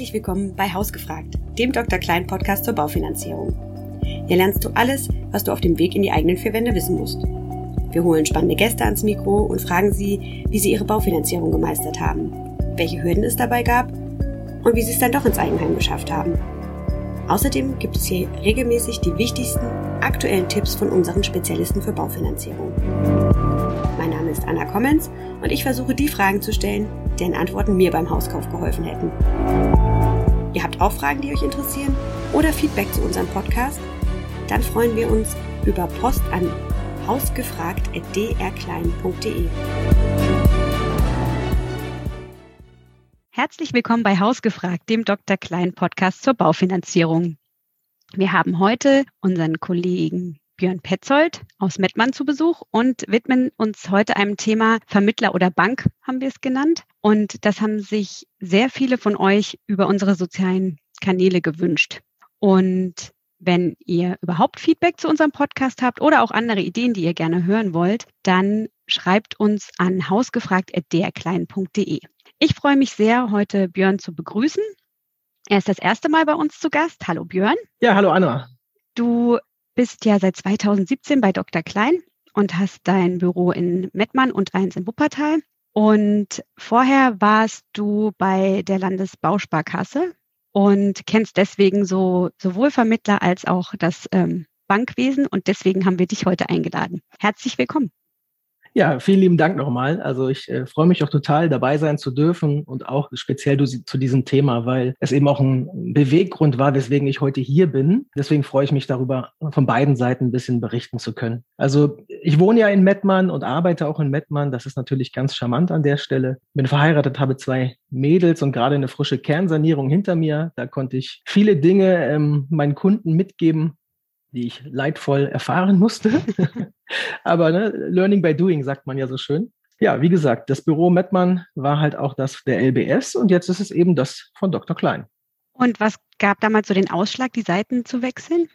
Herzlich willkommen bei Hausgefragt, dem Dr. Klein Podcast zur Baufinanzierung. Hier lernst du alles, was du auf dem Weg in die eigenen vier Wände wissen musst. Wir holen spannende Gäste ans Mikro und fragen sie, wie sie ihre Baufinanzierung gemeistert haben, welche Hürden es dabei gab und wie sie es dann doch ins Eigenheim geschafft haben. Außerdem gibt es hier regelmäßig die wichtigsten aktuellen Tipps von unseren Spezialisten für Baufinanzierung. Ist Anna Kommens und ich versuche die Fragen zu stellen, deren Antworten mir beim Hauskauf geholfen hätten. Ihr habt auch Fragen, die euch interessieren oder Feedback zu unserem Podcast? Dann freuen wir uns über Post an hausgefragt.drklein.de. Herzlich willkommen bei Hausgefragt, dem Dr. Klein Podcast zur Baufinanzierung. Wir haben heute unseren Kollegen Björn Petzold aus Mettmann zu Besuch und widmen uns heute einem Thema Vermittler oder Bank, haben wir es genannt. Und das haben sich sehr viele von euch über unsere sozialen Kanäle gewünscht. Und wenn ihr überhaupt Feedback zu unserem Podcast habt oder auch andere Ideen, die ihr gerne hören wollt, dann schreibt uns an hausgefragt.drklein.de. Ich freue mich sehr, heute Björn zu begrüßen. Er ist das erste Mal bei uns zu Gast. Hallo Björn. Ja, hallo Anna. Du bist ja seit 2017 bei Dr. Klein und hast dein Büro in Mettmann und eins in Wuppertal. Und vorher warst du bei der Landesbausparkasse und kennst deswegen so sowohl Vermittler als auch das ähm, Bankwesen. Und deswegen haben wir dich heute eingeladen. Herzlich willkommen. Ja, vielen lieben Dank nochmal. Also ich äh, freue mich auch total, dabei sein zu dürfen und auch speziell du, zu diesem Thema, weil es eben auch ein Beweggrund war, weswegen ich heute hier bin. Deswegen freue ich mich darüber, von beiden Seiten ein bisschen berichten zu können. Also ich wohne ja in Mettmann und arbeite auch in Mettmann. Das ist natürlich ganz charmant an der Stelle. Bin verheiratet, habe zwei Mädels und gerade eine frische Kernsanierung hinter mir. Da konnte ich viele Dinge ähm, meinen Kunden mitgeben, die ich leidvoll erfahren musste. Aber ne, Learning by Doing sagt man ja so schön. Ja, wie gesagt, das Büro Mettmann war halt auch das der LBS und jetzt ist es eben das von Dr. Klein. Und was gab damals so den Ausschlag, die Seiten zu wechseln?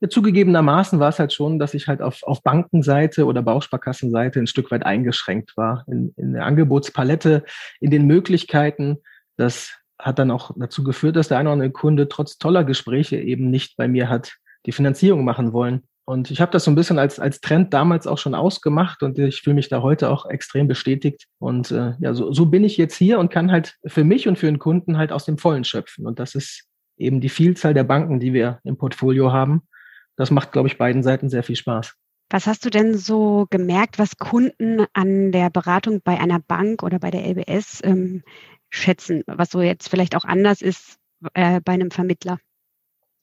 Ja, zugegebenermaßen war es halt schon, dass ich halt auf, auf Bankenseite oder Bausparkassenseite ein Stück weit eingeschränkt war in, in der Angebotspalette, in den Möglichkeiten. Das hat dann auch dazu geführt, dass der eine oder andere Kunde trotz toller Gespräche eben nicht bei mir hat die Finanzierung machen wollen. Und ich habe das so ein bisschen als, als Trend damals auch schon ausgemacht und ich fühle mich da heute auch extrem bestätigt. Und äh, ja, so, so bin ich jetzt hier und kann halt für mich und für den Kunden halt aus dem Vollen schöpfen. Und das ist eben die Vielzahl der Banken, die wir im Portfolio haben. Das macht, glaube ich, beiden Seiten sehr viel Spaß. Was hast du denn so gemerkt, was Kunden an der Beratung bei einer Bank oder bei der LBS ähm, schätzen, was so jetzt vielleicht auch anders ist äh, bei einem Vermittler?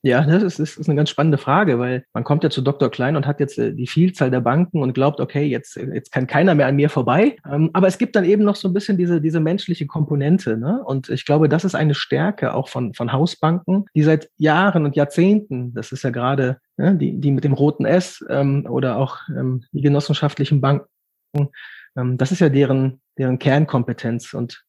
Ja, das ist, das ist eine ganz spannende Frage, weil man kommt ja zu Dr. Klein und hat jetzt äh, die Vielzahl der Banken und glaubt, okay, jetzt, jetzt kann keiner mehr an mir vorbei. Ähm, aber es gibt dann eben noch so ein bisschen diese, diese menschliche Komponente. Ne? Und ich glaube, das ist eine Stärke auch von, von Hausbanken, die seit Jahren und Jahrzehnten, das ist ja gerade ne, die, die mit dem roten S ähm, oder auch ähm, die genossenschaftlichen Banken, ähm, das ist ja deren, deren Kernkompetenz. Und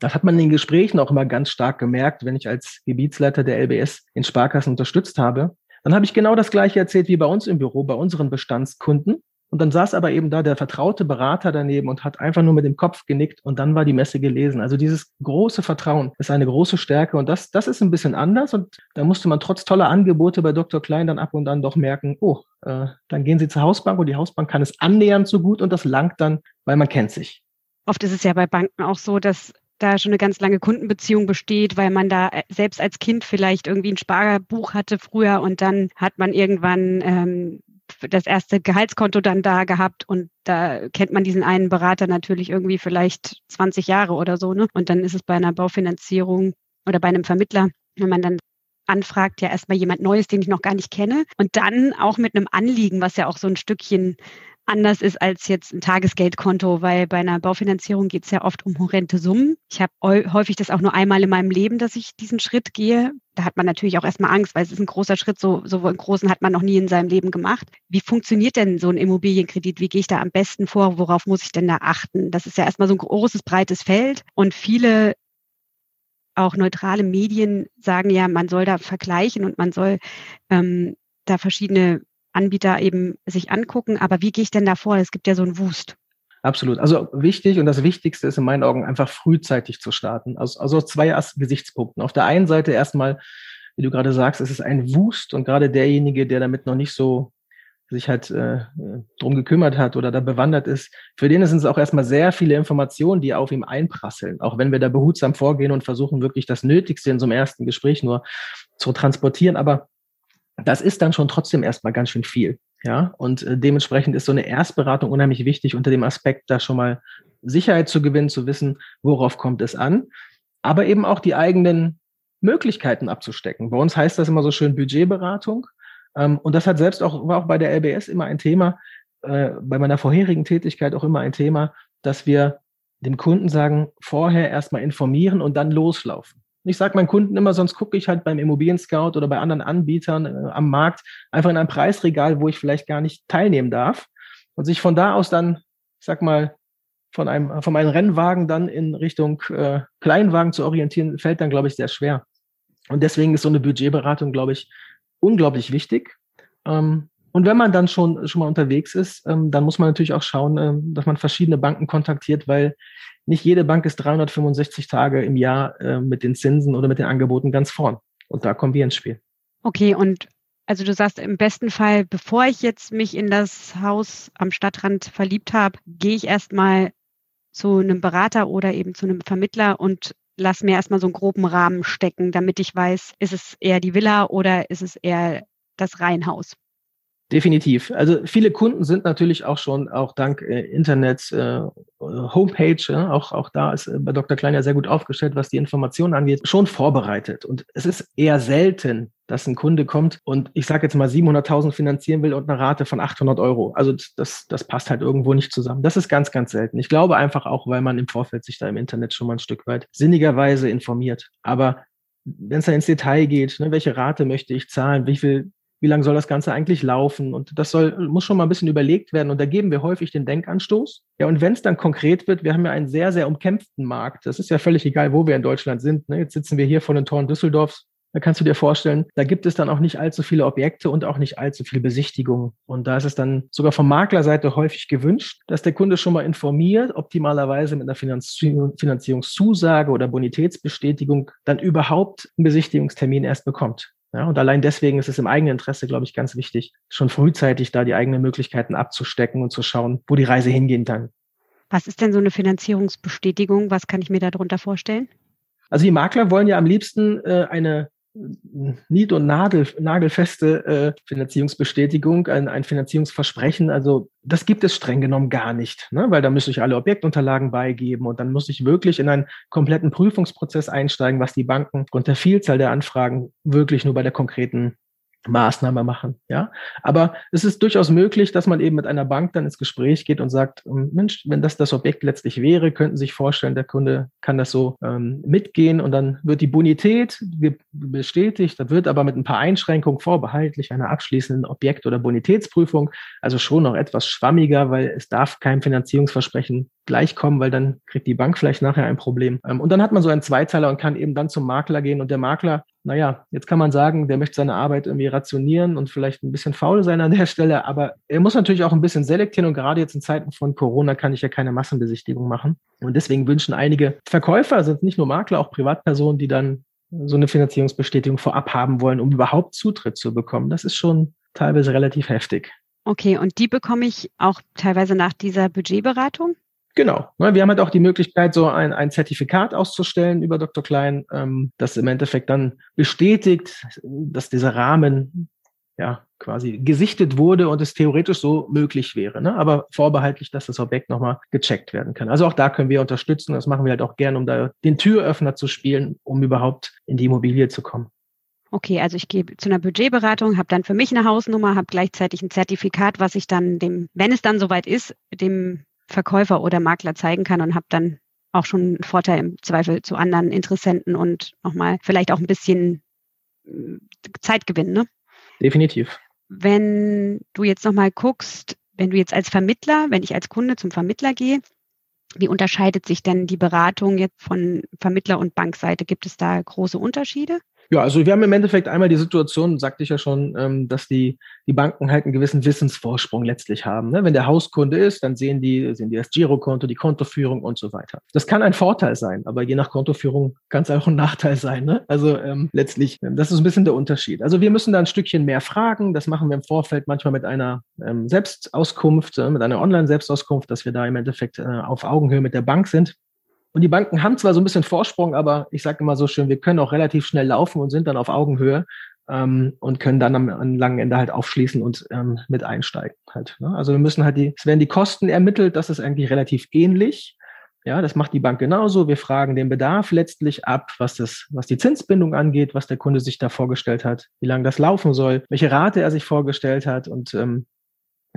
das hat man in den Gesprächen auch immer ganz stark gemerkt, wenn ich als Gebietsleiter der LBS in Sparkassen unterstützt habe. Dann habe ich genau das gleiche erzählt wie bei uns im Büro, bei unseren Bestandskunden. Und dann saß aber eben da der vertraute Berater daneben und hat einfach nur mit dem Kopf genickt und dann war die Messe gelesen. Also dieses große Vertrauen ist eine große Stärke und das, das ist ein bisschen anders und da musste man trotz toller Angebote bei Dr. Klein dann ab und an doch merken, oh, äh, dann gehen Sie zur Hausbank und die Hausbank kann es annähernd so gut und das langt dann, weil man kennt sich. Oft ist es ja bei Banken auch so, dass da schon eine ganz lange Kundenbeziehung besteht, weil man da äh, selbst als Kind vielleicht irgendwie ein Sparbuch hatte früher und dann hat man irgendwann ähm, das erste Gehaltskonto dann da gehabt und da kennt man diesen einen Berater natürlich irgendwie vielleicht 20 Jahre oder so. Ne? Und dann ist es bei einer Baufinanzierung oder bei einem Vermittler, wenn man dann anfragt, ja erstmal jemand Neues, den ich noch gar nicht kenne. Und dann auch mit einem Anliegen, was ja auch so ein Stückchen anders ist als jetzt ein Tagesgeldkonto, weil bei einer Baufinanzierung geht es ja oft um horrende Summen. Ich habe häufig das auch nur einmal in meinem Leben, dass ich diesen Schritt gehe. Da hat man natürlich auch erstmal Angst, weil es ist ein großer Schritt, so, so einen großen hat man noch nie in seinem Leben gemacht. Wie funktioniert denn so ein Immobilienkredit? Wie gehe ich da am besten vor? Worauf muss ich denn da achten? Das ist ja erstmal so ein großes, breites Feld und viele auch neutrale Medien sagen ja, man soll da vergleichen und man soll ähm, da verschiedene Anbieter eben sich angucken. Aber wie gehe ich denn da vor? Es gibt ja so einen Wust. Absolut. Also wichtig und das Wichtigste ist in meinen Augen einfach frühzeitig zu starten. Also, also zwei Gesichtspunkten. Auf der einen Seite erstmal, wie du gerade sagst, es ist ein Wust und gerade derjenige, der damit noch nicht so sich halt äh, drum gekümmert hat oder da bewandert ist, für den sind es auch erstmal sehr viele Informationen, die auf ihm einprasseln. Auch wenn wir da behutsam vorgehen und versuchen, wirklich das Nötigste in so einem ersten Gespräch nur zu transportieren. Aber das ist dann schon trotzdem erstmal ganz schön viel. Ja, und äh, dementsprechend ist so eine Erstberatung unheimlich wichtig unter dem Aspekt, da schon mal Sicherheit zu gewinnen, zu wissen, worauf kommt es an, aber eben auch die eigenen Möglichkeiten abzustecken. Bei uns heißt das immer so schön Budgetberatung. Ähm, und das hat selbst auch, war auch bei der LBS immer ein Thema, äh, bei meiner vorherigen Tätigkeit auch immer ein Thema, dass wir dem Kunden sagen, vorher erstmal informieren und dann loslaufen. Ich sage meinen Kunden immer, sonst gucke ich halt beim Immobilien Scout oder bei anderen Anbietern äh, am Markt einfach in ein Preisregal, wo ich vielleicht gar nicht teilnehmen darf und sich von da aus dann, ich sag mal, von einem, von einem Rennwagen dann in Richtung äh, Kleinwagen zu orientieren, fällt dann, glaube ich, sehr schwer. Und deswegen ist so eine Budgetberatung, glaube ich, unglaublich wichtig. Ähm, und wenn man dann schon, schon mal unterwegs ist, ähm, dann muss man natürlich auch schauen, ähm, dass man verschiedene Banken kontaktiert, weil nicht jede Bank ist 365 Tage im Jahr äh, mit den Zinsen oder mit den Angeboten ganz vorn. Und da kommen wir ins Spiel. Okay, und also du sagst im besten Fall, bevor ich jetzt mich in das Haus am Stadtrand verliebt habe, gehe ich erstmal zu einem Berater oder eben zu einem Vermittler und lass mir erstmal so einen groben Rahmen stecken, damit ich weiß, ist es eher die Villa oder ist es eher das Reihenhaus. Definitiv. Also viele Kunden sind natürlich auch schon, auch dank äh, Internet, äh, Homepage, ja, auch, auch da ist äh, bei Dr. Klein ja sehr gut aufgestellt, was die Informationen angeht, schon vorbereitet. Und es ist eher selten, dass ein Kunde kommt und ich sage jetzt mal 700.000 finanzieren will und eine Rate von 800 Euro. Also das, das passt halt irgendwo nicht zusammen. Das ist ganz, ganz selten. Ich glaube einfach auch, weil man im Vorfeld sich da im Internet schon mal ein Stück weit sinnigerweise informiert. Aber wenn es dann ins Detail geht, ne, welche Rate möchte ich zahlen, wie viel wie lange soll das Ganze eigentlich laufen? Und das soll, muss schon mal ein bisschen überlegt werden. Und da geben wir häufig den Denkanstoß. Ja, und wenn es dann konkret wird, wir haben ja einen sehr, sehr umkämpften Markt. Das ist ja völlig egal, wo wir in Deutschland sind. Ne? Jetzt sitzen wir hier vor den Toren Düsseldorfs. Da kannst du dir vorstellen, da gibt es dann auch nicht allzu viele Objekte und auch nicht allzu viele Besichtigungen. Und da ist es dann sogar von Maklerseite häufig gewünscht, dass der Kunde schon mal informiert, optimalerweise mit einer Finanzierungszusage oder Bonitätsbestätigung dann überhaupt einen Besichtigungstermin erst bekommt. Ja, und allein deswegen ist es im eigenen Interesse, glaube ich, ganz wichtig, schon frühzeitig da die eigenen Möglichkeiten abzustecken und zu schauen, wo die Reise hingehen kann. Was ist denn so eine Finanzierungsbestätigung? Was kann ich mir darunter vorstellen? Also die Makler wollen ja am liebsten äh, eine nied- und nadel, nagelfeste äh, Finanzierungsbestätigung, ein, ein Finanzierungsversprechen. Also das gibt es streng genommen gar nicht, ne? weil da müsste ich alle Objektunterlagen beigeben und dann muss ich wirklich in einen kompletten Prüfungsprozess einsteigen, was die Banken und der Vielzahl der Anfragen wirklich nur bei der konkreten Maßnahme machen. Ja, aber es ist durchaus möglich, dass man eben mit einer Bank dann ins Gespräch geht und sagt, ähm, Mensch, wenn das das Objekt letztlich wäre, könnten Sie sich vorstellen, der Kunde kann das so ähm, mitgehen und dann wird die Bonität bestätigt. Das wird aber mit ein paar Einschränkungen vorbehaltlich einer abschließenden Objekt- oder Bonitätsprüfung, also schon noch etwas schwammiger, weil es darf kein Finanzierungsversprechen gleichkommen, weil dann kriegt die Bank vielleicht nachher ein Problem. Ähm, und dann hat man so einen Zweiteiler und kann eben dann zum Makler gehen und der Makler naja, jetzt kann man sagen, der möchte seine Arbeit irgendwie rationieren und vielleicht ein bisschen faul sein an der Stelle, aber er muss natürlich auch ein bisschen selektieren und gerade jetzt in Zeiten von Corona kann ich ja keine Massenbesichtigung machen. Und deswegen wünschen einige Verkäufer, sind nicht nur Makler, auch Privatpersonen, die dann so eine Finanzierungsbestätigung vorab haben wollen, um überhaupt Zutritt zu bekommen. Das ist schon teilweise relativ heftig. Okay, und die bekomme ich auch teilweise nach dieser Budgetberatung? Genau. Ne, wir haben halt auch die Möglichkeit, so ein, ein Zertifikat auszustellen über Dr. Klein, ähm, das im Endeffekt dann bestätigt, dass dieser Rahmen ja quasi gesichtet wurde und es theoretisch so möglich wäre, ne? aber vorbehaltlich, dass das Objekt nochmal gecheckt werden kann. Also auch da können wir unterstützen. Das machen wir halt auch gern, um da den Türöffner zu spielen, um überhaupt in die Immobilie zu kommen. Okay, also ich gehe zu einer Budgetberatung, habe dann für mich eine Hausnummer, habe gleichzeitig ein Zertifikat, was ich dann dem, wenn es dann soweit ist, dem Verkäufer oder Makler zeigen kann und habe dann auch schon einen Vorteil im Zweifel zu anderen Interessenten und nochmal vielleicht auch ein bisschen äh, Zeitgewinn. Ne? Definitiv. Wenn du jetzt nochmal guckst, wenn du jetzt als Vermittler, wenn ich als Kunde zum Vermittler gehe, wie unterscheidet sich denn die Beratung jetzt von Vermittler und Bankseite? Gibt es da große Unterschiede? Ja, also wir haben im Endeffekt einmal die Situation, sagte ich ja schon, ähm, dass die, die Banken halt einen gewissen Wissensvorsprung letztlich haben. Ne? Wenn der Hauskunde ist, dann sehen die, sehen die das Girokonto, die Kontoführung und so weiter. Das kann ein Vorteil sein, aber je nach Kontoführung kann es auch ein Nachteil sein. Ne? Also ähm, letztlich, ähm, das ist ein bisschen der Unterschied. Also wir müssen da ein Stückchen mehr fragen. Das machen wir im Vorfeld manchmal mit einer ähm, Selbstauskunft, äh, mit einer Online-Selbstauskunft, dass wir da im Endeffekt äh, auf Augenhöhe mit der Bank sind. Und die Banken haben zwar so ein bisschen Vorsprung, aber ich sage immer so schön, wir können auch relativ schnell laufen und sind dann auf Augenhöhe ähm, und können dann am, am, langen Ende halt aufschließen und ähm, mit einsteigen halt. Ne? Also wir müssen halt die, es werden die Kosten ermittelt, das ist eigentlich relativ ähnlich. Ja, das macht die Bank genauso. Wir fragen den Bedarf letztlich ab, was das, was die Zinsbindung angeht, was der Kunde sich da vorgestellt hat, wie lange das laufen soll, welche Rate er sich vorgestellt hat und ähm,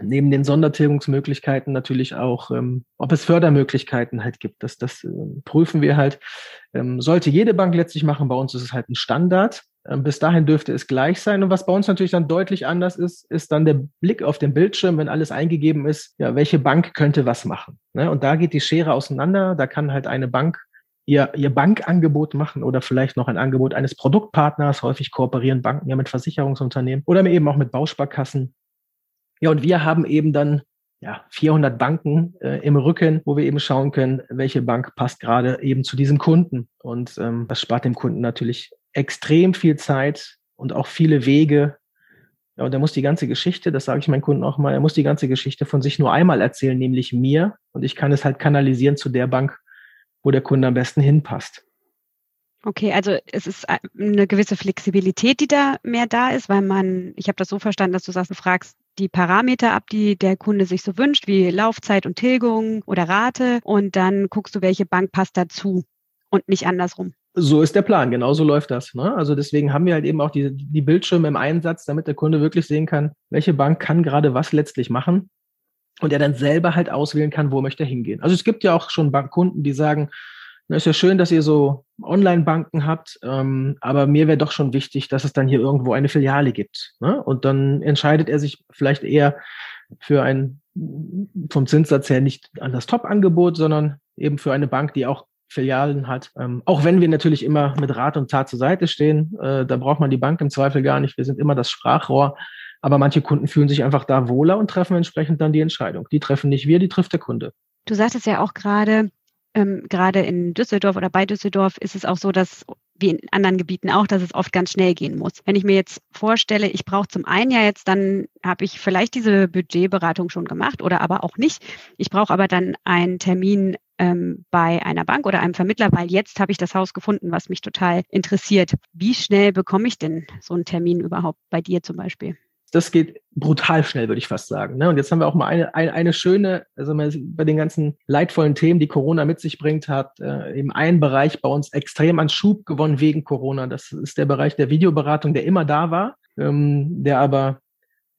neben den Sondertilgungsmöglichkeiten natürlich auch, ähm, ob es Fördermöglichkeiten halt gibt. Das, das äh, prüfen wir halt. Ähm, sollte jede Bank letztlich machen. Bei uns ist es halt ein Standard. Ähm, bis dahin dürfte es gleich sein. Und was bei uns natürlich dann deutlich anders ist, ist dann der Blick auf den Bildschirm, wenn alles eingegeben ist, ja, welche Bank könnte was machen. Ne? Und da geht die Schere auseinander. Da kann halt eine Bank ihr, ihr Bankangebot machen oder vielleicht noch ein Angebot eines Produktpartners. Häufig kooperieren Banken ja mit Versicherungsunternehmen oder eben auch mit Bausparkassen ja, und wir haben eben dann ja, 400 Banken äh, im Rücken, wo wir eben schauen können, welche Bank passt gerade eben zu diesem Kunden. Und ähm, das spart dem Kunden natürlich extrem viel Zeit und auch viele Wege. Ja, und er muss die ganze Geschichte, das sage ich meinen Kunden auch mal, er muss die ganze Geschichte von sich nur einmal erzählen, nämlich mir. Und ich kann es halt kanalisieren zu der Bank, wo der Kunde am besten hinpasst. Okay, also es ist äh, eine gewisse Flexibilität, die da mehr da ist, weil man, ich habe das so verstanden, dass du sagst, du fragst die Parameter ab, die der Kunde sich so wünscht, wie Laufzeit und Tilgung oder Rate und dann guckst du, welche Bank passt dazu und nicht andersrum. So ist der Plan, genau so läuft das. Ne? Also deswegen haben wir halt eben auch die, die Bildschirme im Einsatz, damit der Kunde wirklich sehen kann, welche Bank kann gerade was letztlich machen und er dann selber halt auswählen kann, wo möchte er hingehen. Also es gibt ja auch schon Bankkunden, die sagen, na, ist ja schön, dass ihr so Online-Banken habt, ähm, aber mir wäre doch schon wichtig, dass es dann hier irgendwo eine Filiale gibt. Ne? Und dann entscheidet er sich vielleicht eher für ein vom Zinssatz her nicht an das Top-Angebot, sondern eben für eine Bank, die auch Filialen hat. Ähm, auch wenn wir natürlich immer mit Rat und Tat zur Seite stehen, äh, da braucht man die Bank im Zweifel gar nicht. Wir sind immer das Sprachrohr. Aber manche Kunden fühlen sich einfach da wohler und treffen entsprechend dann die Entscheidung. Die treffen nicht wir, die trifft der Kunde. Du sagtest ja auch gerade, ähm, gerade in Düsseldorf oder bei Düsseldorf ist es auch so, dass wie in anderen Gebieten auch, dass es oft ganz schnell gehen muss. Wenn ich mir jetzt vorstelle, ich brauche zum einen ja jetzt, dann habe ich vielleicht diese Budgetberatung schon gemacht oder aber auch nicht. Ich brauche aber dann einen Termin ähm, bei einer Bank oder einem Vermittler, weil jetzt habe ich das Haus gefunden, was mich total interessiert. Wie schnell bekomme ich denn so einen Termin überhaupt bei dir zum Beispiel? Das geht brutal schnell, würde ich fast sagen. Ne? Und jetzt haben wir auch mal eine, eine, eine schöne, also bei den ganzen leidvollen Themen, die Corona mit sich bringt, hat äh, eben ein Bereich bei uns extrem an Schub gewonnen wegen Corona. Das ist der Bereich der Videoberatung, der immer da war, ähm, der aber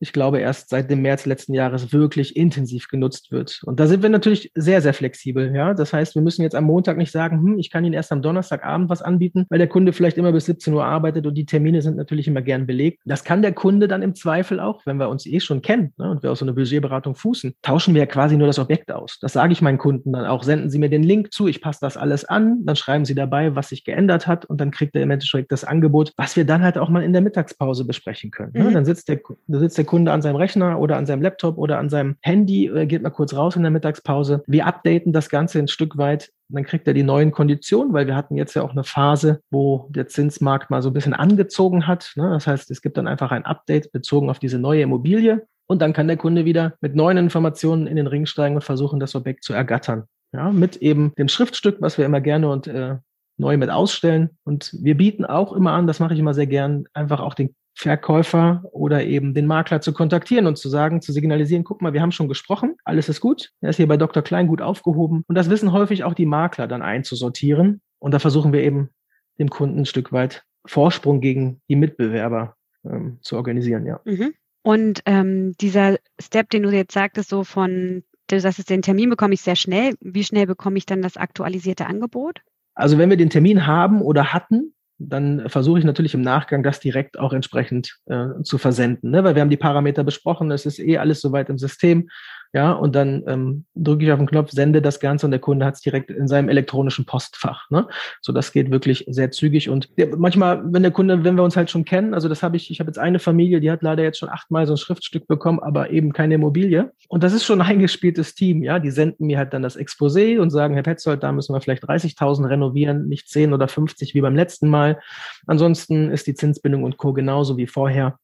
ich glaube, erst seit dem März letzten Jahres wirklich intensiv genutzt wird. Und da sind wir natürlich sehr, sehr flexibel. Ja, das heißt, wir müssen jetzt am Montag nicht sagen, hm, ich kann Ihnen erst am Donnerstagabend was anbieten, weil der Kunde vielleicht immer bis 17 Uhr arbeitet und die Termine sind natürlich immer gern belegt. Das kann der Kunde dann im Zweifel auch, wenn wir uns eh schon kennen ne, und wir aus so einer Budgetberatung fußen, tauschen wir ja quasi nur das Objekt aus. Das sage ich meinen Kunden dann auch. Senden Sie mir den Link zu, ich passe das alles an, dann schreiben Sie dabei, was sich geändert hat und dann kriegt er im Endeffekt das Angebot, was wir dann halt auch mal in der Mittagspause besprechen können. Ne? Mhm. Dann sitzt der, dann sitzt der Kunde an seinem Rechner oder an seinem Laptop oder an seinem Handy, äh, geht mal kurz raus in der Mittagspause. Wir updaten das Ganze ein Stück weit. Dann kriegt er die neuen Konditionen, weil wir hatten jetzt ja auch eine Phase, wo der Zinsmarkt mal so ein bisschen angezogen hat. Ne? Das heißt, es gibt dann einfach ein Update bezogen auf diese neue Immobilie. Und dann kann der Kunde wieder mit neuen Informationen in den Ring steigen und versuchen, das Objekt zu ergattern. Ja, mit eben dem Schriftstück, was wir immer gerne und äh, neu mit ausstellen. Und wir bieten auch immer an, das mache ich immer sehr gern, einfach auch den Verkäufer oder eben den Makler zu kontaktieren und zu sagen, zu signalisieren, guck mal, wir haben schon gesprochen, alles ist gut, er ist hier bei Dr. Klein gut aufgehoben. Und das wissen häufig auch die Makler dann einzusortieren. Und da versuchen wir eben dem Kunden ein Stück weit Vorsprung gegen die Mitbewerber ähm, zu organisieren, ja. Mhm. Und ähm, dieser Step, den du jetzt sagtest, so von, du sagst, den Termin bekomme ich sehr schnell. Wie schnell bekomme ich dann das aktualisierte Angebot? Also wenn wir den Termin haben oder hatten, dann versuche ich natürlich im Nachgang das direkt auch entsprechend äh, zu versenden, ne? weil wir haben die Parameter besprochen, es ist eh alles soweit im System. Ja, und dann ähm, drücke ich auf den Knopf, sende das Ganze und der Kunde hat es direkt in seinem elektronischen Postfach. Ne? So, das geht wirklich sehr zügig. Und ja, manchmal, wenn der Kunde, wenn wir uns halt schon kennen, also das habe ich, ich habe jetzt eine Familie, die hat leider jetzt schon achtmal so ein Schriftstück bekommen, aber eben keine Immobilie. Und das ist schon ein eingespieltes Team, ja. Die senden mir halt dann das Exposé und sagen, Herr Petzold, da müssen wir vielleicht 30.000 renovieren, nicht 10 oder 50 wie beim letzten Mal. Ansonsten ist die Zinsbindung und Co. genauso wie vorher.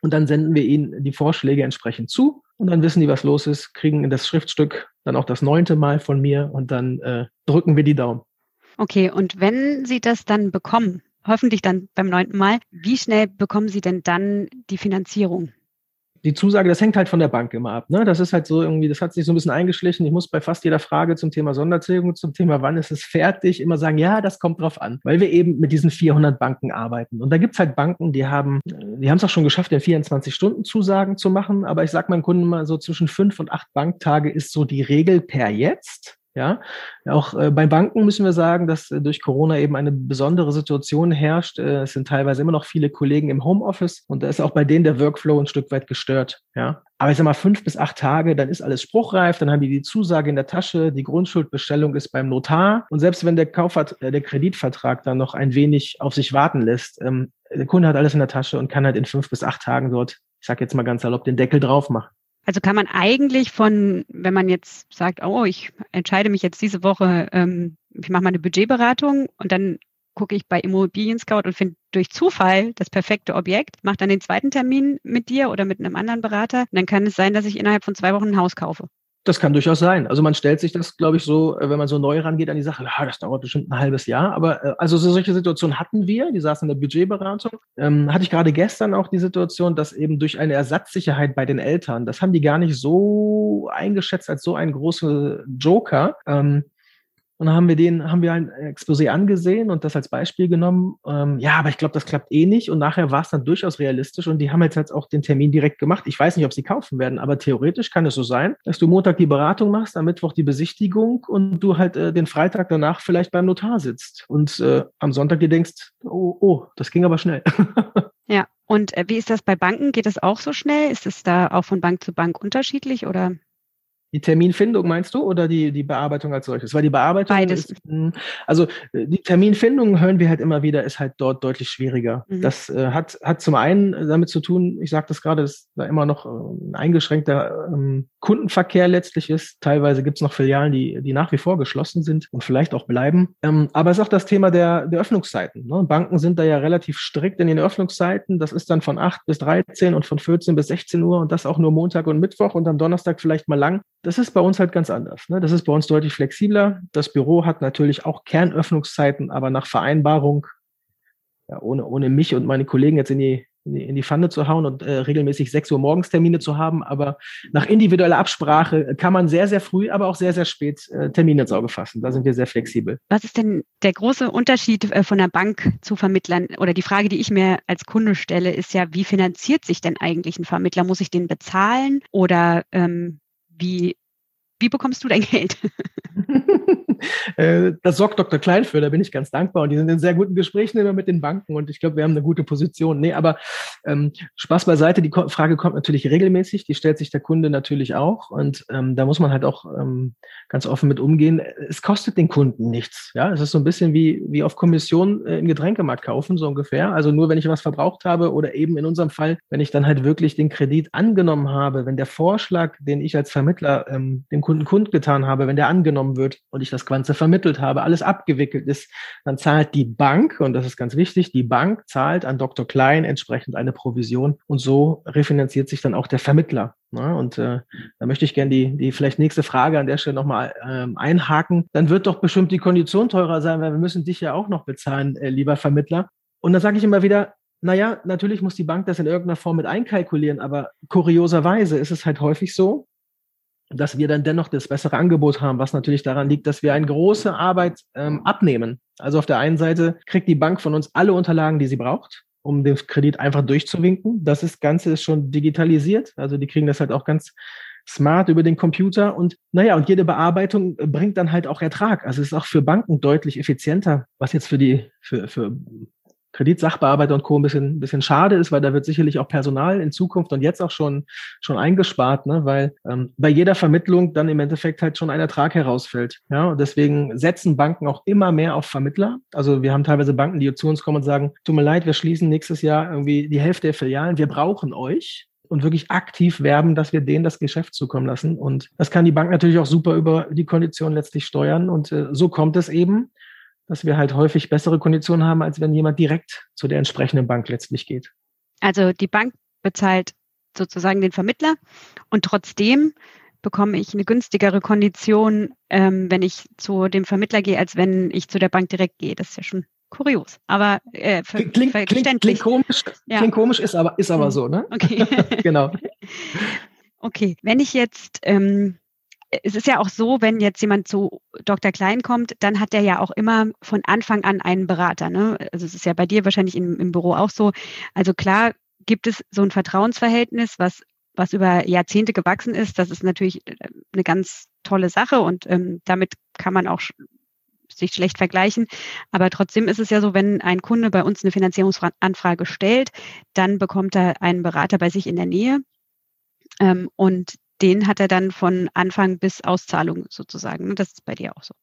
Und dann senden wir ihnen die Vorschläge entsprechend zu und dann wissen die, was los ist, kriegen das Schriftstück dann auch das neunte Mal von mir und dann äh, drücken wir die Daumen. Okay, und wenn Sie das dann bekommen, hoffentlich dann beim neunten Mal, wie schnell bekommen Sie denn dann die Finanzierung? Die Zusage, das hängt halt von der Bank immer ab. Ne? Das ist halt so irgendwie, das hat sich so ein bisschen eingeschlichen. Ich muss bei fast jeder Frage zum Thema Sondertilgung, zum Thema wann ist es fertig, immer sagen, ja, das kommt drauf an, weil wir eben mit diesen 400 Banken arbeiten. Und da gibt's halt Banken, die haben, die haben es auch schon geschafft, in 24 Stunden Zusagen zu machen. Aber ich sage meinen Kunden mal so zwischen fünf und acht Banktage ist so die Regel per jetzt. Ja, auch äh, bei Banken müssen wir sagen, dass äh, durch Corona eben eine besondere Situation herrscht. Äh, es sind teilweise immer noch viele Kollegen im Homeoffice und da ist auch bei denen der Workflow ein Stück weit gestört. Ja, aber ich sag mal fünf bis acht Tage, dann ist alles spruchreif, dann haben die die Zusage in der Tasche, die Grundschuldbestellung ist beim Notar und selbst wenn der Kaufvert äh, der Kreditvertrag dann noch ein wenig auf sich warten lässt, ähm, der Kunde hat alles in der Tasche und kann halt in fünf bis acht Tagen dort, ich sag jetzt mal ganz salopp, den Deckel drauf machen. Also kann man eigentlich von, wenn man jetzt sagt, oh, ich entscheide mich jetzt diese Woche, ähm, ich mache mal eine Budgetberatung und dann gucke ich bei Immobilien Scout und finde durch Zufall das perfekte Objekt, mache dann den zweiten Termin mit dir oder mit einem anderen Berater. Und dann kann es sein, dass ich innerhalb von zwei Wochen ein Haus kaufe. Das kann durchaus sein. Also man stellt sich das, glaube ich, so, äh, wenn man so neu rangeht an die Sache, ja, das dauert bestimmt ein halbes Jahr. Aber äh, also so solche Situationen hatten wir, die saßen in der Budgetberatung. Ähm, hatte ich gerade gestern auch die Situation, dass eben durch eine Ersatzsicherheit bei den Eltern, das haben die gar nicht so eingeschätzt als so ein großer Joker. Ähm, und dann haben wir den, haben wir ein Exposé angesehen und das als Beispiel genommen. Ähm, ja, aber ich glaube, das klappt eh nicht. Und nachher war es dann durchaus realistisch und die haben jetzt halt auch den Termin direkt gemacht. Ich weiß nicht, ob sie kaufen werden, aber theoretisch kann es so sein, dass du Montag die Beratung machst, am Mittwoch die Besichtigung und du halt äh, den Freitag danach vielleicht beim Notar sitzt und äh, am Sonntag dir denkst, oh, oh, das ging aber schnell. ja, und äh, wie ist das bei Banken? Geht das auch so schnell? Ist es da auch von Bank zu Bank unterschiedlich oder? Die Terminfindung meinst du oder die, die Bearbeitung als solches? Weil die Bearbeitung Beides. Ist, hm, also äh, die Terminfindung hören wir halt immer wieder, ist halt dort deutlich schwieriger. Mhm. Das äh, hat, hat zum einen damit zu tun, ich sage das gerade, dass da immer noch äh, ein eingeschränkter ähm, Kundenverkehr letztlich ist. Teilweise gibt es noch Filialen, die, die nach wie vor geschlossen sind und vielleicht auch bleiben. Ähm, aber es ist auch das Thema der, der Öffnungszeiten. Ne? Banken sind da ja relativ strikt in den Öffnungszeiten. Das ist dann von 8 bis 13 und von 14 bis 16 Uhr und das auch nur Montag und Mittwoch und am Donnerstag vielleicht mal lang. Das ist bei uns halt ganz anders. Ne? Das ist bei uns deutlich flexibler. Das Büro hat natürlich auch Kernöffnungszeiten, aber nach Vereinbarung, ja, ohne, ohne mich und meine Kollegen jetzt in die, in die, in die Pfanne zu hauen und äh, regelmäßig 6 Uhr morgens Termine zu haben. Aber nach individueller Absprache kann man sehr, sehr früh, aber auch sehr, sehr spät äh, Termine ins Auge fassen. Da sind wir sehr flexibel. Was ist denn der große Unterschied äh, von der Bank zu Vermittlern? Oder die Frage, die ich mir als Kunde stelle, ist ja, wie finanziert sich denn eigentlich ein Vermittler? Muss ich den bezahlen oder ähm, wie, wie bekommst du dein Geld? Äh, das sorgt Dr. Klein für, da bin ich ganz dankbar. Und die sind in sehr guten Gesprächen immer mit den Banken und ich glaube, wir haben eine gute Position. Nee, aber ähm, Spaß beiseite, die Frage kommt natürlich regelmäßig, die stellt sich der Kunde natürlich auch. Und ähm, da muss man halt auch ähm, ganz offen mit umgehen. Es kostet den Kunden nichts. Ja, es ist so ein bisschen wie, wie auf Kommission äh, im Getränkemarkt kaufen, so ungefähr. Also nur, wenn ich was verbraucht habe oder eben in unserem Fall, wenn ich dann halt wirklich den Kredit angenommen habe, wenn der Vorschlag, den ich als Vermittler ähm, dem Kunden kundgetan habe, wenn der angenommen wird und ich das Ganze vermittelt habe, alles abgewickelt ist, dann zahlt die Bank, und das ist ganz wichtig, die Bank zahlt an Dr. Klein entsprechend eine Provision und so refinanziert sich dann auch der Vermittler. Ja, und äh, da möchte ich gerne die, die vielleicht nächste Frage an der Stelle nochmal ähm, einhaken. Dann wird doch bestimmt die Kondition teurer sein, weil wir müssen dich ja auch noch bezahlen, äh, lieber Vermittler. Und dann sage ich immer wieder, naja, natürlich muss die Bank das in irgendeiner Form mit einkalkulieren, aber kurioserweise ist es halt häufig so, dass wir dann dennoch das bessere Angebot haben, was natürlich daran liegt, dass wir eine große Arbeit ähm, abnehmen. Also auf der einen Seite kriegt die Bank von uns alle Unterlagen, die sie braucht, um den Kredit einfach durchzuwinken. Das ist, Ganze ist schon digitalisiert. Also die kriegen das halt auch ganz smart über den Computer und naja, und jede Bearbeitung bringt dann halt auch Ertrag. Also es ist auch für Banken deutlich effizienter, was jetzt für die, für, für Kreditsachbearbeiter und Co. ein bisschen, ein bisschen schade ist, weil da wird sicherlich auch Personal in Zukunft und jetzt auch schon, schon eingespart, ne? weil ähm, bei jeder Vermittlung dann im Endeffekt halt schon ein Ertrag herausfällt. Ja? Und deswegen setzen Banken auch immer mehr auf Vermittler. Also wir haben teilweise Banken, die zu uns kommen und sagen, tut mir leid, wir schließen nächstes Jahr irgendwie die Hälfte der Filialen, wir brauchen euch und wirklich aktiv werben, dass wir denen das Geschäft zukommen lassen. Und das kann die Bank natürlich auch super über die Konditionen letztlich steuern. Und äh, so kommt es eben, dass wir halt häufig bessere Konditionen haben, als wenn jemand direkt zu der entsprechenden Bank letztlich geht. Also die Bank bezahlt sozusagen den Vermittler und trotzdem bekomme ich eine günstigere Kondition, ähm, wenn ich zu dem Vermittler gehe, als wenn ich zu der Bank direkt gehe. Das ist ja schon kurios, aber äh, klingt, klingt, klingt, komisch, ja. klingt komisch, ist aber, ist aber hm. so, ne? Okay. genau. Okay, wenn ich jetzt, ähm, es ist ja auch so, wenn jetzt jemand zu Dr. Klein kommt, dann hat er ja auch immer von Anfang an einen Berater. Ne? Also es ist ja bei dir wahrscheinlich im, im Büro auch so. Also klar gibt es so ein Vertrauensverhältnis, was was über Jahrzehnte gewachsen ist, das ist natürlich äh, eine ganz tolle Sache und ähm, damit kann man auch sich schlecht vergleichen. Aber trotzdem ist es ja so, wenn ein Kunde bei uns eine Finanzierungsanfrage stellt, dann bekommt er einen Berater bei sich in der Nähe. Ähm, und den hat er dann von Anfang bis Auszahlung sozusagen. Das ist bei dir auch so.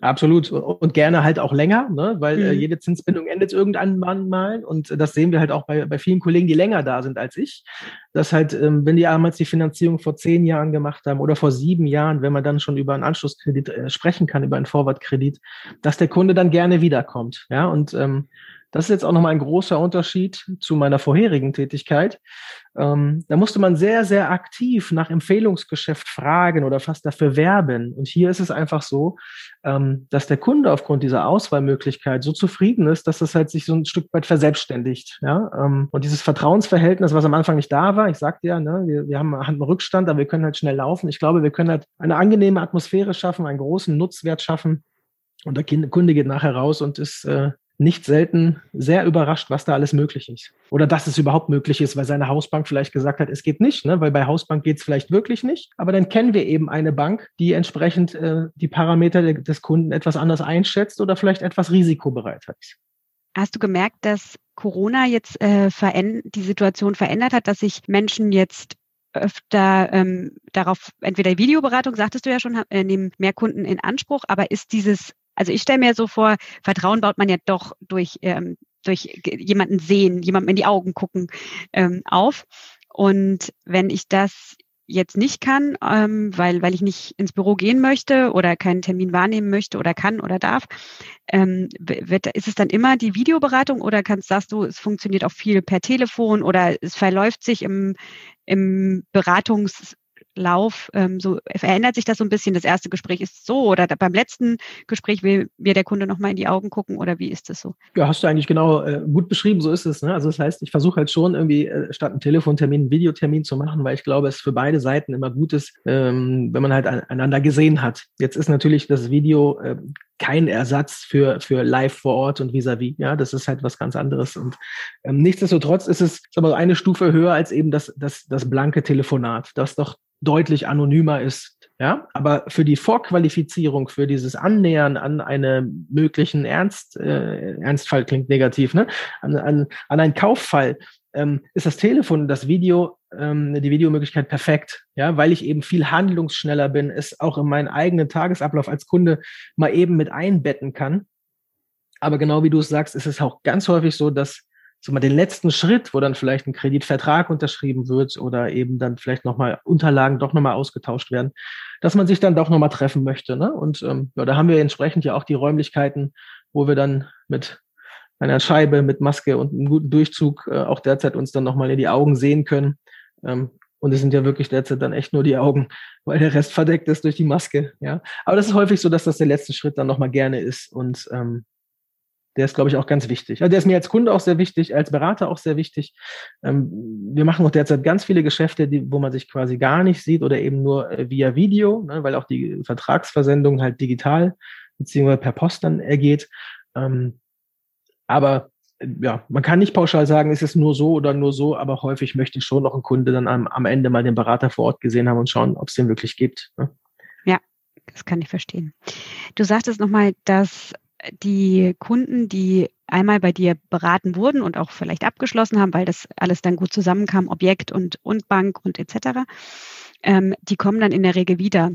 Absolut. Und gerne halt auch länger, ne? weil äh, mhm. äh, jede Zinsbindung endet irgendwann mal. Und das sehen wir halt auch bei, bei vielen Kollegen, die länger da sind als ich. Dass halt, ähm, wenn die damals die Finanzierung vor zehn Jahren gemacht haben oder vor sieben Jahren, wenn man dann schon über einen Anschlusskredit äh, sprechen kann, über einen Vorwortkredit, dass der Kunde dann gerne wiederkommt. Ja, und ähm, das ist jetzt auch nochmal ein großer Unterschied zu meiner vorherigen Tätigkeit. Ähm, da musste man sehr, sehr aktiv nach Empfehlungsgeschäft fragen oder fast dafür werben. Und hier ist es einfach so, ähm, dass der Kunde aufgrund dieser Auswahlmöglichkeit so zufrieden ist, dass das halt sich so ein Stück weit verselbstständigt. Ja? Ähm, und dieses Vertrauensverhältnis, was am Anfang nicht da war, ich sagte ja, ne, wir, wir haben einen Rückstand, aber wir können halt schnell laufen. Ich glaube, wir können halt eine angenehme Atmosphäre schaffen, einen großen Nutzwert schaffen. Und der Kunde geht nachher raus und ist äh, nicht selten sehr überrascht, was da alles möglich ist. Oder dass es überhaupt möglich ist, weil seine Hausbank vielleicht gesagt hat, es geht nicht, ne? weil bei Hausbank geht es vielleicht wirklich nicht. Aber dann kennen wir eben eine Bank, die entsprechend äh, die Parameter des Kunden etwas anders einschätzt oder vielleicht etwas risikobereiter ist. Hast du gemerkt, dass Corona jetzt äh, die Situation verändert hat, dass sich Menschen jetzt öfter ähm, darauf, entweder Videoberatung, sagtest du ja schon, äh, nehmen mehr Kunden in Anspruch, aber ist dieses also ich stelle mir so vor, Vertrauen baut man ja doch durch, ähm, durch jemanden sehen, jemandem in die Augen gucken ähm, auf. Und wenn ich das jetzt nicht kann, ähm, weil, weil ich nicht ins Büro gehen möchte oder keinen Termin wahrnehmen möchte oder kann oder darf, ähm, wird, ist es dann immer die Videoberatung oder kannst, sagst du, es funktioniert auch viel per Telefon oder es verläuft sich im, im Beratungs, Lauf, ähm, so verändert sich das so ein bisschen. Das erste Gespräch ist so oder da, beim letzten Gespräch will mir der Kunde nochmal in die Augen gucken oder wie ist das so? Ja, hast du eigentlich genau äh, gut beschrieben, so ist es. Ne? Also das heißt, ich versuche halt schon irgendwie äh, statt einen Telefontermin einen Videotermin zu machen, weil ich glaube, es für beide Seiten immer gut ist, ähm, wenn man halt einander gesehen hat. Jetzt ist natürlich das Video äh, kein Ersatz für, für live vor Ort und vis-à-vis. -vis. Ja, das ist halt was ganz anderes. Und ähm, nichtsdestotrotz ist es aber eine Stufe höher als eben das, das, das blanke Telefonat, das doch deutlich anonymer ist. Ja, aber für die Vorqualifizierung, für dieses Annähern an eine möglichen Ernst, äh, Ernstfall klingt negativ, ne? An, an, an einen Kauffall ähm, ist das Telefon, das Video, ähm, die Videomöglichkeit perfekt, ja, weil ich eben viel handlungsschneller bin, es auch in meinen eigenen Tagesablauf als Kunde mal eben mit einbetten kann. Aber genau wie du es sagst, ist es auch ganz häufig so, dass so mal den letzten Schritt, wo dann vielleicht ein Kreditvertrag unterschrieben wird oder eben dann vielleicht nochmal Unterlagen doch nochmal ausgetauscht werden, dass man sich dann doch nochmal treffen möchte. Ne? Und ähm, ja, da haben wir entsprechend ja auch die Räumlichkeiten, wo wir dann mit einer Scheibe, mit Maske und einem guten Durchzug äh, auch derzeit uns dann nochmal in die Augen sehen können. Ähm, und es sind ja wirklich derzeit dann echt nur die Augen, weil der Rest verdeckt ist durch die Maske. Ja, aber das ist häufig so, dass das der letzte Schritt dann nochmal gerne ist und ähm, der ist, glaube ich, auch ganz wichtig. Also der ist mir als Kunde auch sehr wichtig, als Berater auch sehr wichtig. Ähm, wir machen auch derzeit ganz viele Geschäfte, die, wo man sich quasi gar nicht sieht oder eben nur äh, via Video, ne, weil auch die Vertragsversendung halt digital beziehungsweise per Post dann ergeht. Ähm, aber äh, ja, man kann nicht pauschal sagen, es ist nur so oder nur so, aber häufig möchte schon noch ein Kunde dann am, am Ende mal den Berater vor Ort gesehen haben und schauen, ob es den wirklich gibt. Ne? Ja, das kann ich verstehen. Du sagtest nochmal, dass die Kunden, die einmal bei dir beraten wurden und auch vielleicht abgeschlossen haben, weil das alles dann gut zusammenkam, Objekt und, und Bank und etc., ähm, die kommen dann in der Regel wieder,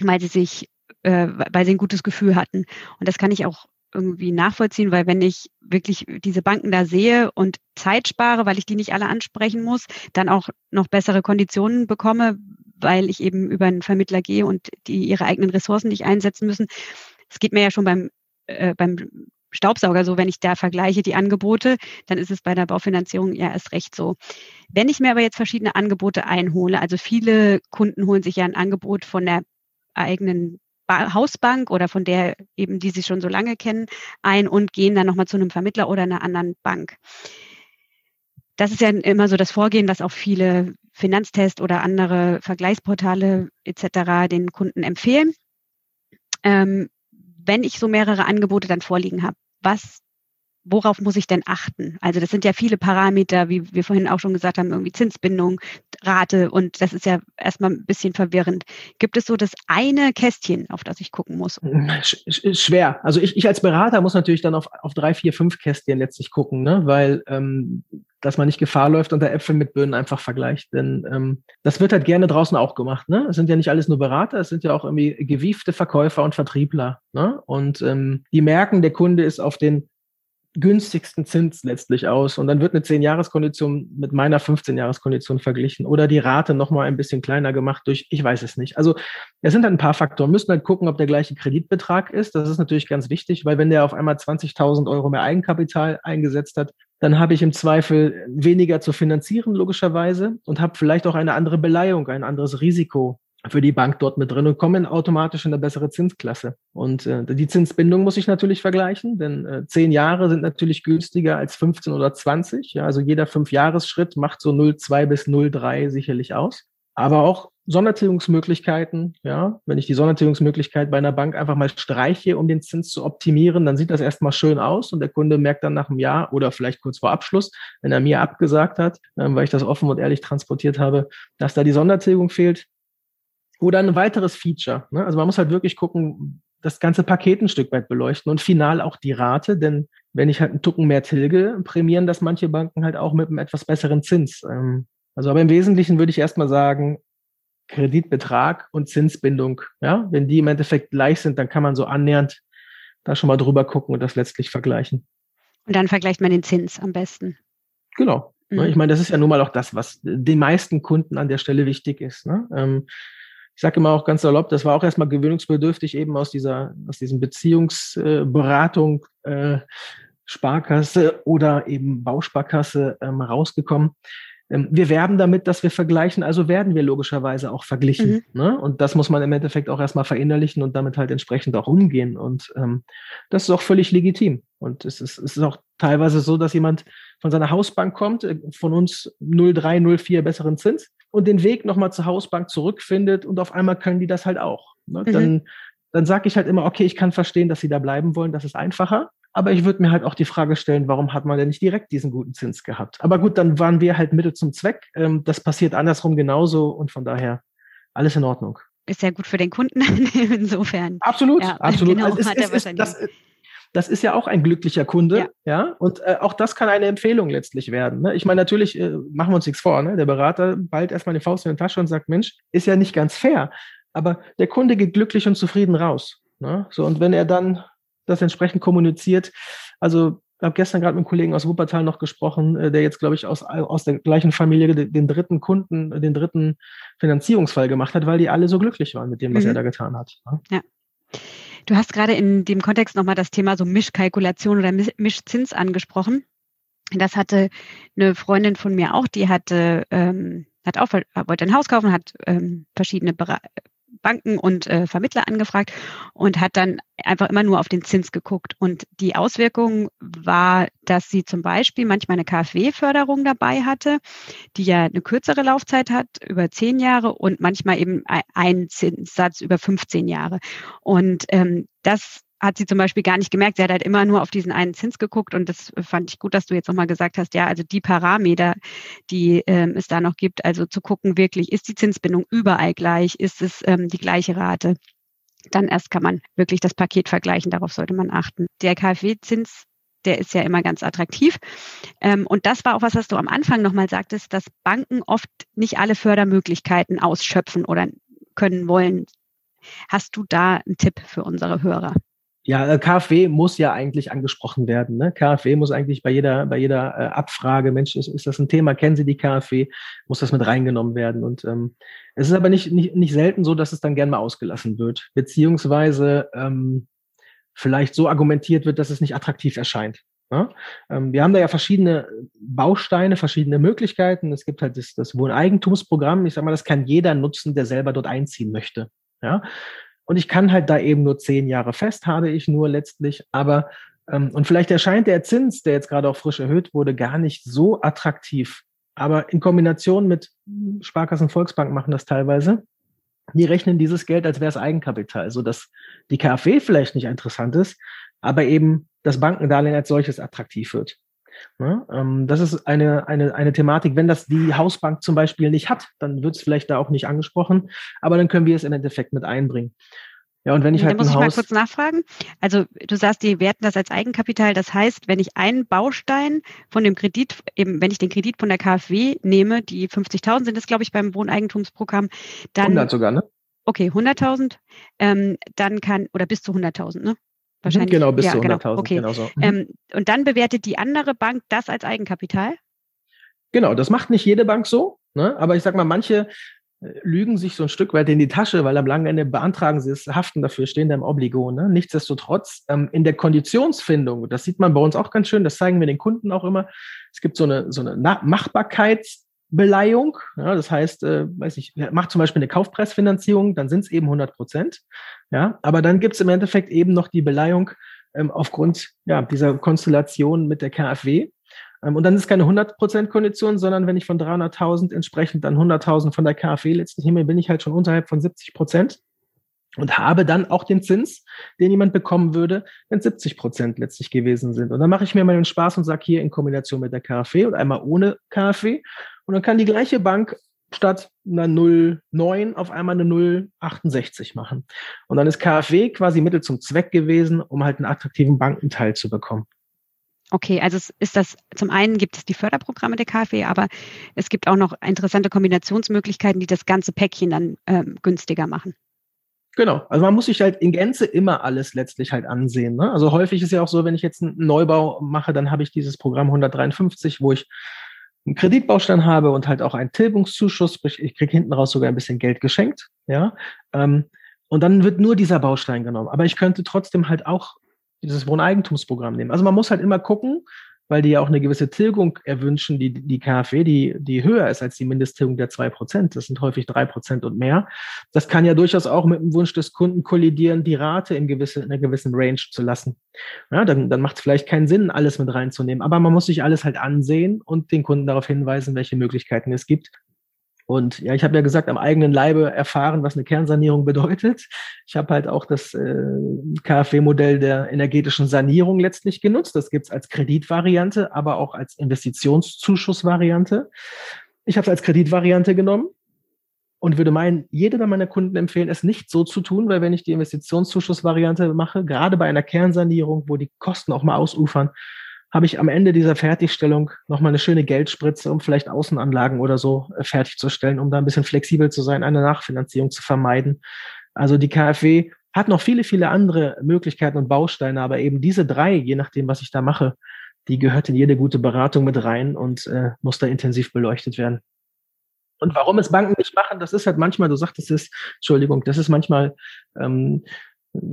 weil sie sich, äh, weil sie ein gutes Gefühl hatten. Und das kann ich auch irgendwie nachvollziehen, weil wenn ich wirklich diese Banken da sehe und Zeit spare, weil ich die nicht alle ansprechen muss, dann auch noch bessere Konditionen bekomme, weil ich eben über einen Vermittler gehe und die ihre eigenen Ressourcen nicht einsetzen müssen. Es geht mir ja schon beim, äh, beim Staubsauger so, wenn ich da vergleiche die Angebote, dann ist es bei der Baufinanzierung ja erst recht so. Wenn ich mir aber jetzt verschiedene Angebote einhole, also viele Kunden holen sich ja ein Angebot von der eigenen Hausbank oder von der eben, die sie schon so lange kennen, ein und gehen dann nochmal zu einem Vermittler oder einer anderen Bank. Das ist ja immer so das Vorgehen, was auch viele Finanztest oder andere Vergleichsportale etc. den Kunden empfehlen. Ähm, wenn ich so mehrere Angebote dann vorliegen habe, was worauf muss ich denn achten? Also das sind ja viele Parameter, wie wir vorhin auch schon gesagt haben, irgendwie Zinsbindung, Rate und das ist ja erstmal ein bisschen verwirrend. Gibt es so das eine Kästchen, auf das ich gucken muss? Schwer. Also ich, ich als Berater muss natürlich dann auf, auf drei, vier, fünf Kästchen letztlich gucken, ne? weil ähm, dass man nicht Gefahr läuft und der Äpfel mit Birnen einfach vergleicht. Denn ähm, das wird halt gerne draußen auch gemacht. Ne? Es sind ja nicht alles nur Berater, es sind ja auch irgendwie gewiefte Verkäufer und Vertriebler. Ne? Und ähm, die merken, der Kunde ist auf den günstigsten Zins letztlich aus. Und dann wird eine 10-Jahres-Kondition mit meiner 15-Jahres-Kondition verglichen oder die Rate nochmal ein bisschen kleiner gemacht durch, ich weiß es nicht. Also es sind halt ein paar Faktoren. Müssen halt gucken, ob der gleiche Kreditbetrag ist. Das ist natürlich ganz wichtig, weil wenn der auf einmal 20.000 Euro mehr Eigenkapital eingesetzt hat, dann habe ich im Zweifel weniger zu finanzieren, logischerweise, und habe vielleicht auch eine andere Beleihung, ein anderes Risiko für die Bank dort mit drin und kommen automatisch in eine bessere Zinsklasse. Und äh, die Zinsbindung muss ich natürlich vergleichen, denn äh, zehn Jahre sind natürlich günstiger als 15 oder 20. Ja, also jeder Fünfjahresschritt macht so 0,2 bis 0,3 sicherlich aus. Aber auch Sondertilgungsmöglichkeiten, ja, wenn ich die Sondertilgungsmöglichkeit bei einer Bank einfach mal streiche, um den Zins zu optimieren, dann sieht das erstmal schön aus und der Kunde merkt dann nach einem Jahr oder vielleicht kurz vor Abschluss, wenn er mir abgesagt hat, äh, weil ich das offen und ehrlich transportiert habe, dass da die Sondertilgung fehlt, oder ein weiteres Feature. Ne? Also man muss halt wirklich gucken, das ganze Paket ein Stück weit beleuchten und final auch die Rate, denn wenn ich halt einen Tucken mehr tilge, prämieren das manche Banken halt auch mit einem etwas besseren Zins. Ähm, also aber im Wesentlichen würde ich erstmal sagen, Kreditbetrag und Zinsbindung. Ja, wenn die im Endeffekt gleich sind, dann kann man so annähernd da schon mal drüber gucken und das letztlich vergleichen. Und dann vergleicht man den Zins am besten. Genau. Ne? Mhm. Ich meine, das ist ja nun mal auch das, was den meisten Kunden an der Stelle wichtig ist. Ne? Ich sage immer auch ganz salopp, das war auch erstmal gewöhnungsbedürftig, eben aus dieser, aus diesem Beziehungsberatung, äh, Sparkasse oder eben Bausparkasse ähm, rausgekommen. Ähm, wir werben damit, dass wir vergleichen, also werden wir logischerweise auch verglichen. Mhm. Ne? Und das muss man im Endeffekt auch erstmal verinnerlichen und damit halt entsprechend auch umgehen. Und ähm, das ist auch völlig legitim. Und es ist, es ist auch teilweise so, dass jemand von seiner Hausbank kommt, äh, von uns 0,3, 0,4 besseren Zins und den Weg nochmal zur Hausbank zurückfindet und auf einmal können die das halt auch. Ne? Mhm. Dann, dann sage ich halt immer, okay, ich kann verstehen, dass sie da bleiben wollen, das ist einfacher. Aber ich würde mir halt auch die Frage stellen, warum hat man denn nicht direkt diesen guten Zins gehabt? Aber gut, dann waren wir halt Mittel zum Zweck. Ähm, das passiert andersrum genauso und von daher alles in Ordnung. Ist ja gut für den Kunden insofern. Absolut, ja, absolut. Genau, also es, es, das, das ist ja auch ein glücklicher Kunde, ja. ja? Und äh, auch das kann eine Empfehlung letztlich werden. Ne? Ich meine, natürlich äh, machen wir uns nichts vor. Ne? Der Berater bald erstmal die Faust in die Tasche und sagt, Mensch, ist ja nicht ganz fair. Aber der Kunde geht glücklich und zufrieden raus. Ne? So und wenn er dann das entsprechend kommuniziert, also ich habe gestern gerade mit einem Kollegen aus Wuppertal noch gesprochen, äh, der jetzt, glaube ich, aus, aus der gleichen Familie den, dritten Kunden, den dritten Finanzierungsfall gemacht hat, weil die alle so glücklich waren mit dem, was mhm. er da getan hat. Ne? Ja. Du hast gerade in dem Kontext nochmal das Thema so Mischkalkulation oder Mischzins angesprochen. Das hatte eine Freundin von mir auch, die hatte, ähm, hat auch, wollte ein Haus kaufen, hat ähm, verschiedene Banken und äh, Vermittler angefragt und hat dann einfach immer nur auf den Zins geguckt. Und die Auswirkung war, dass sie zum Beispiel manchmal eine KfW-Förderung dabei hatte, die ja eine kürzere Laufzeit hat, über zehn Jahre und manchmal eben einen Zinssatz über 15 Jahre. Und ähm, das hat sie zum Beispiel gar nicht gemerkt. Sie hat halt immer nur auf diesen einen Zins geguckt und das fand ich gut, dass du jetzt nochmal gesagt hast, ja, also die Parameter, die ähm, es da noch gibt, also zu gucken wirklich, ist die Zinsbindung überall gleich, ist es ähm, die gleiche Rate? Dann erst kann man wirklich das Paket vergleichen, darauf sollte man achten. Der KfW-Zins der ist ja immer ganz attraktiv. Ähm, und das war auch was, was du am Anfang nochmal sagtest, dass Banken oft nicht alle Fördermöglichkeiten ausschöpfen oder können wollen. Hast du da einen Tipp für unsere Hörer? Ja, äh, KfW muss ja eigentlich angesprochen werden. Ne? KfW muss eigentlich bei jeder, bei jeder äh, Abfrage, Mensch, ist, ist das ein Thema, kennen Sie die KfW, muss das mit reingenommen werden. Und ähm, es ist aber nicht, nicht, nicht selten so, dass es dann gern mal ausgelassen wird, beziehungsweise ähm, vielleicht so argumentiert wird, dass es nicht attraktiv erscheint. Ja? Ähm, wir haben da ja verschiedene Bausteine, verschiedene Möglichkeiten. Es gibt halt das, das Wohneigentumsprogramm. Ich sag mal, das kann jeder nutzen, der selber dort einziehen möchte. Ja, und ich kann halt da eben nur zehn Jahre fest, habe ich nur letztlich. Aber, ähm, und vielleicht erscheint der Zins, der jetzt gerade auch frisch erhöht wurde, gar nicht so attraktiv. Aber in Kombination mit Sparkassen, Volksbank machen das teilweise. Die rechnen dieses Geld, als wäre es Eigenkapital, so dass die KfW vielleicht nicht interessant ist, aber eben das Bankendarlehen als solches attraktiv wird. Ja, ähm, das ist eine, eine, eine Thematik. Wenn das die Hausbank zum Beispiel nicht hat, dann wird es vielleicht da auch nicht angesprochen, aber dann können wir es im Endeffekt mit einbringen. Ja, und wenn ich halt. Da muss ich Haus mal kurz nachfragen. Also du sagst, die werten das als Eigenkapital. Das heißt, wenn ich einen Baustein von dem Kredit, eben wenn ich den Kredit von der KfW nehme, die 50.000 sind es, glaube ich, beim Wohneigentumsprogramm, dann. 100 sogar, ne? Okay, 100.000. Ähm, dann kann, oder bis zu 100.000, ne? Wahrscheinlich. Genau, bis ja, zu 100.000. Genau. Okay. Genau so. Mhm. Ähm, und dann bewertet die andere Bank das als Eigenkapital? Genau, das macht nicht jede Bank so. Ne? Aber ich sag mal, manche äh, lügen sich so ein Stück weit in die Tasche, weil am langen Ende beantragen sie es, haften dafür, stehen da im Obligo. Ne? Nichtsdestotrotz, ähm, in der Konditionsfindung, das sieht man bei uns auch ganz schön, das zeigen wir den Kunden auch immer, es gibt so eine, so eine Machbarkeits- Beleihung. Ja, das heißt, äh, weiß ich, macht zum Beispiel eine Kaufpreisfinanzierung, dann sind es eben 100 Prozent. Ja, aber dann gibt es im Endeffekt eben noch die Beleihung ähm, aufgrund ja, dieser Konstellation mit der KfW. Ähm, und dann ist keine 100 Prozent Kondition, sondern wenn ich von 300.000 entsprechend dann 100.000 von der KfW letztlich nehme, bin ich halt schon unterhalb von 70 Prozent und habe dann auch den Zins, den jemand bekommen würde, wenn 70 Prozent letztlich gewesen sind. Und dann mache ich mir mal den Spaß und sage hier in Kombination mit der KfW und einmal ohne KfW. Und dann kann die gleiche Bank statt einer 0,9 auf einmal eine 0,68 machen. Und dann ist KfW quasi Mittel zum Zweck gewesen, um halt einen attraktiven Bankenteil zu bekommen. Okay, also es ist das, zum einen gibt es die Förderprogramme der KfW, aber es gibt auch noch interessante Kombinationsmöglichkeiten, die das ganze Päckchen dann ähm, günstiger machen. Genau, also man muss sich halt in Gänze immer alles letztlich halt ansehen. Ne? Also häufig ist ja auch so, wenn ich jetzt einen Neubau mache, dann habe ich dieses Programm 153, wo ich einen Kreditbaustein habe und halt auch einen Tilgungszuschuss, ich kriege hinten raus sogar ein bisschen Geld geschenkt, ja. Ähm, und dann wird nur dieser Baustein genommen. Aber ich könnte trotzdem halt auch dieses Wohneigentumsprogramm nehmen. Also man muss halt immer gucken, weil die ja auch eine gewisse Tilgung erwünschen, die, die KfW, die, die höher ist als die Mindesttilgung der zwei Prozent. Das sind häufig drei Prozent und mehr. Das kann ja durchaus auch mit dem Wunsch des Kunden kollidieren, die Rate in, gewisse, in einer gewissen Range zu lassen. Ja, dann, dann macht es vielleicht keinen Sinn, alles mit reinzunehmen. Aber man muss sich alles halt ansehen und den Kunden darauf hinweisen, welche Möglichkeiten es gibt. Und ja, ich habe ja gesagt, am eigenen Leibe erfahren, was eine Kernsanierung bedeutet. Ich habe halt auch das äh, KfW-Modell der energetischen Sanierung letztlich genutzt. Das gibt's als Kreditvariante, aber auch als Investitionszuschussvariante. Ich habe es als Kreditvariante genommen und würde meinen, jeder meiner Kunden empfehlen, es nicht so zu tun, weil wenn ich die Investitionszuschussvariante mache, gerade bei einer Kernsanierung, wo die Kosten auch mal ausufern, habe ich am Ende dieser Fertigstellung nochmal eine schöne Geldspritze, um vielleicht Außenanlagen oder so äh, fertigzustellen, um da ein bisschen flexibel zu sein, eine Nachfinanzierung zu vermeiden. Also die KfW hat noch viele, viele andere Möglichkeiten und Bausteine, aber eben diese drei, je nachdem, was ich da mache, die gehört in jede gute Beratung mit rein und äh, muss da intensiv beleuchtet werden. Und warum es Banken nicht machen, das ist halt manchmal, du sagtest es, Entschuldigung, das ist manchmal ähm,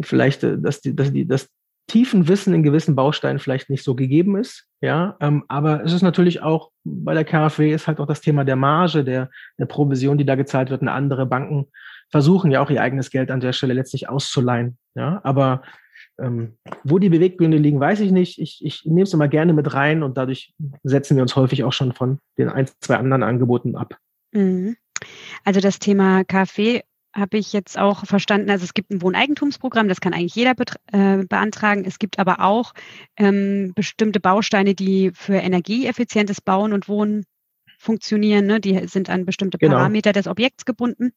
vielleicht, äh, dass die, dass die, dass tiefen Wissen in gewissen Bausteinen vielleicht nicht so gegeben ist. Ja, ähm, aber es ist natürlich auch bei der KfW ist halt auch das Thema der Marge, der, der Provision, die da gezahlt wird. Und andere Banken versuchen ja auch ihr eigenes Geld an der Stelle letztlich auszuleihen. Ja, aber ähm, wo die Beweggründe liegen, weiß ich nicht. Ich, ich nehme es immer gerne mit rein und dadurch setzen wir uns häufig auch schon von den ein, zwei anderen Angeboten ab. Mhm. Also das Thema KfW habe ich jetzt auch verstanden. Also es gibt ein Wohneigentumsprogramm, das kann eigentlich jeder äh, beantragen. Es gibt aber auch ähm, bestimmte Bausteine, die für energieeffizientes Bauen und Wohnen funktionieren. Ne? Die sind an bestimmte genau. Parameter des Objekts gebunden.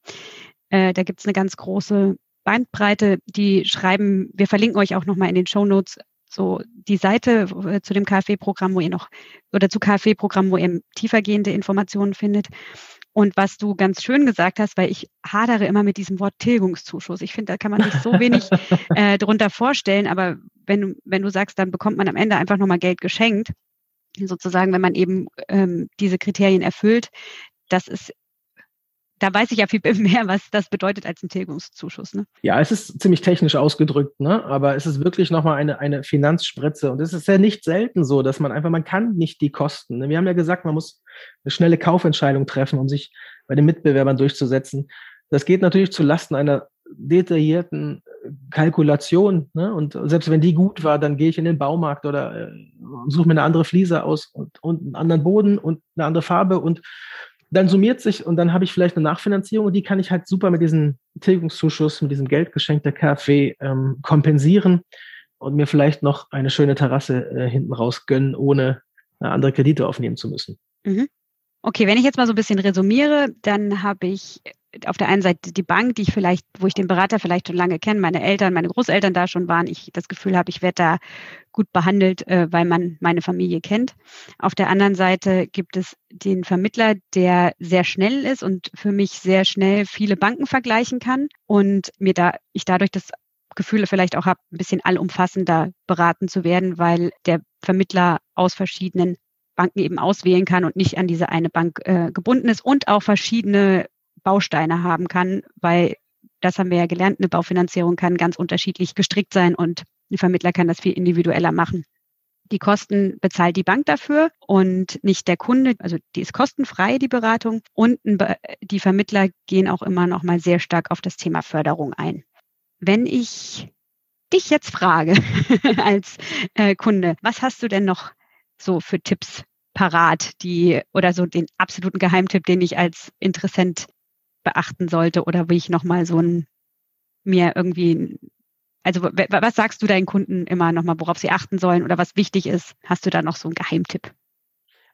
Äh, da gibt es eine ganz große Bandbreite. Die schreiben, wir verlinken euch auch nochmal in den Show Notes so die Seite äh, zu dem KfW-Programm, wo ihr noch oder zu KfW-Programm, wo ihr tiefergehende Informationen findet. Und was du ganz schön gesagt hast, weil ich hadere immer mit diesem Wort Tilgungszuschuss. Ich finde, da kann man sich so wenig äh, darunter vorstellen. Aber wenn, wenn du sagst, dann bekommt man am Ende einfach nochmal Geld geschenkt, sozusagen, wenn man eben ähm, diese Kriterien erfüllt, das ist da weiß ich ja viel mehr, was das bedeutet als ein Tilgungszuschuss. Ne? Ja, es ist ziemlich technisch ausgedrückt, ne? aber es ist wirklich nochmal eine, eine Finanzspritze. Und es ist ja nicht selten so, dass man einfach, man kann nicht die Kosten. Ne? Wir haben ja gesagt, man muss eine schnelle Kaufentscheidung treffen, um sich bei den Mitbewerbern durchzusetzen. Das geht natürlich zu Lasten einer detaillierten Kalkulation. Ne? Und selbst wenn die gut war, dann gehe ich in den Baumarkt oder äh, suche mir eine andere Fliese aus und, und einen anderen Boden und eine andere Farbe und dann summiert sich und dann habe ich vielleicht eine Nachfinanzierung und die kann ich halt super mit diesem Tilgungszuschuss, mit diesem Geldgeschenk der KfW ähm, kompensieren und mir vielleicht noch eine schöne Terrasse äh, hinten raus gönnen, ohne äh, andere Kredite aufnehmen zu müssen. Mhm. Okay, wenn ich jetzt mal so ein bisschen resumiere, dann habe ich auf der einen Seite die Bank, die ich vielleicht, wo ich den Berater vielleicht schon lange kenne, meine Eltern, meine Großeltern da schon waren, ich das Gefühl habe, ich werde da gut behandelt, äh, weil man meine Familie kennt. Auf der anderen Seite gibt es den Vermittler, der sehr schnell ist und für mich sehr schnell viele Banken vergleichen kann und mir da ich dadurch das Gefühl vielleicht auch habe, ein bisschen allumfassender beraten zu werden, weil der Vermittler aus verschiedenen Banken eben auswählen kann und nicht an diese eine Bank äh, gebunden ist und auch verschiedene Bausteine haben kann, weil das haben wir ja gelernt, eine Baufinanzierung kann ganz unterschiedlich gestrickt sein und ein Vermittler kann das viel individueller machen. Die Kosten bezahlt die Bank dafür und nicht der Kunde. Also die ist kostenfrei, die Beratung. Und die Vermittler gehen auch immer noch mal sehr stark auf das Thema Förderung ein. Wenn ich dich jetzt frage als äh, Kunde, was hast du denn noch so für Tipps parat, die oder so den absoluten Geheimtipp, den ich als Interessent beachten sollte oder wie ich nochmal so ein mir irgendwie, also was sagst du deinen Kunden immer nochmal, worauf sie achten sollen oder was wichtig ist? Hast du da noch so einen Geheimtipp?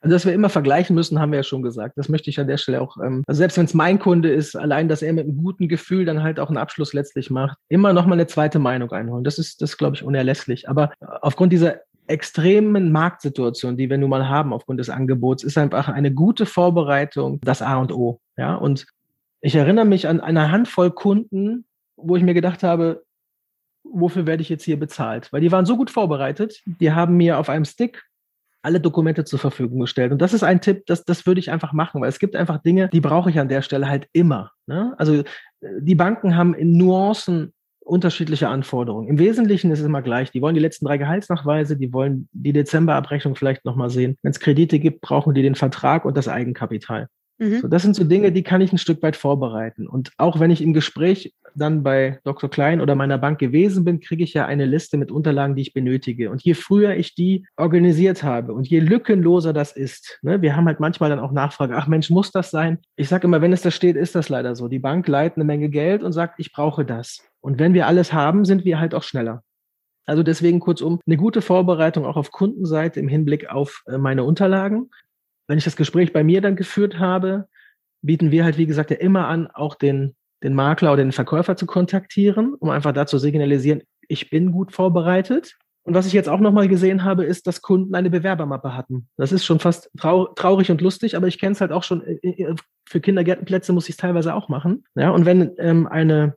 Also, dass wir immer vergleichen müssen, haben wir ja schon gesagt. Das möchte ich an der Stelle auch, ähm, also selbst wenn es mein Kunde ist, allein, dass er mit einem guten Gefühl dann halt auch einen Abschluss letztlich macht, immer nochmal eine zweite Meinung einholen. Das ist, das glaube ich, unerlässlich. Aber aufgrund dieser extremen Marktsituation, die wir nun mal haben aufgrund des Angebots, ist einfach eine gute Vorbereitung das A und O. Ja, und ich erinnere mich an eine Handvoll Kunden, wo ich mir gedacht habe, wofür werde ich jetzt hier bezahlt? Weil die waren so gut vorbereitet, die haben mir auf einem Stick alle Dokumente zur Verfügung gestellt. Und das ist ein Tipp, das, das würde ich einfach machen, weil es gibt einfach Dinge, die brauche ich an der Stelle halt immer. Ne? Also die Banken haben in Nuancen unterschiedliche Anforderungen. Im Wesentlichen ist es immer gleich. Die wollen die letzten drei Gehaltsnachweise, die wollen die Dezemberabrechnung vielleicht nochmal sehen. Wenn es Kredite gibt, brauchen die den Vertrag und das Eigenkapital. Mhm. So, das sind so Dinge, die kann ich ein Stück weit vorbereiten. Und auch wenn ich im Gespräch dann bei Dr. Klein oder meiner Bank gewesen bin, kriege ich ja eine Liste mit Unterlagen, die ich benötige. Und je früher ich die organisiert habe und je lückenloser das ist, ne, wir haben halt manchmal dann auch Nachfrage, ach Mensch, muss das sein? Ich sage immer, wenn es da steht, ist das leider so. Die Bank leiht eine Menge Geld und sagt, ich brauche das. Und wenn wir alles haben, sind wir halt auch schneller. Also deswegen kurzum, eine gute Vorbereitung auch auf Kundenseite im Hinblick auf äh, meine Unterlagen wenn ich das Gespräch bei mir dann geführt habe, bieten wir halt, wie gesagt, ja immer an, auch den, den Makler oder den Verkäufer zu kontaktieren, um einfach dazu signalisieren, ich bin gut vorbereitet. Und was ich jetzt auch nochmal gesehen habe, ist, dass Kunden eine Bewerbermappe hatten. Das ist schon fast trau traurig und lustig, aber ich kenne es halt auch schon. Äh, äh, für Kindergärtenplätze muss ich es teilweise auch machen. Ja, und wenn ähm, eine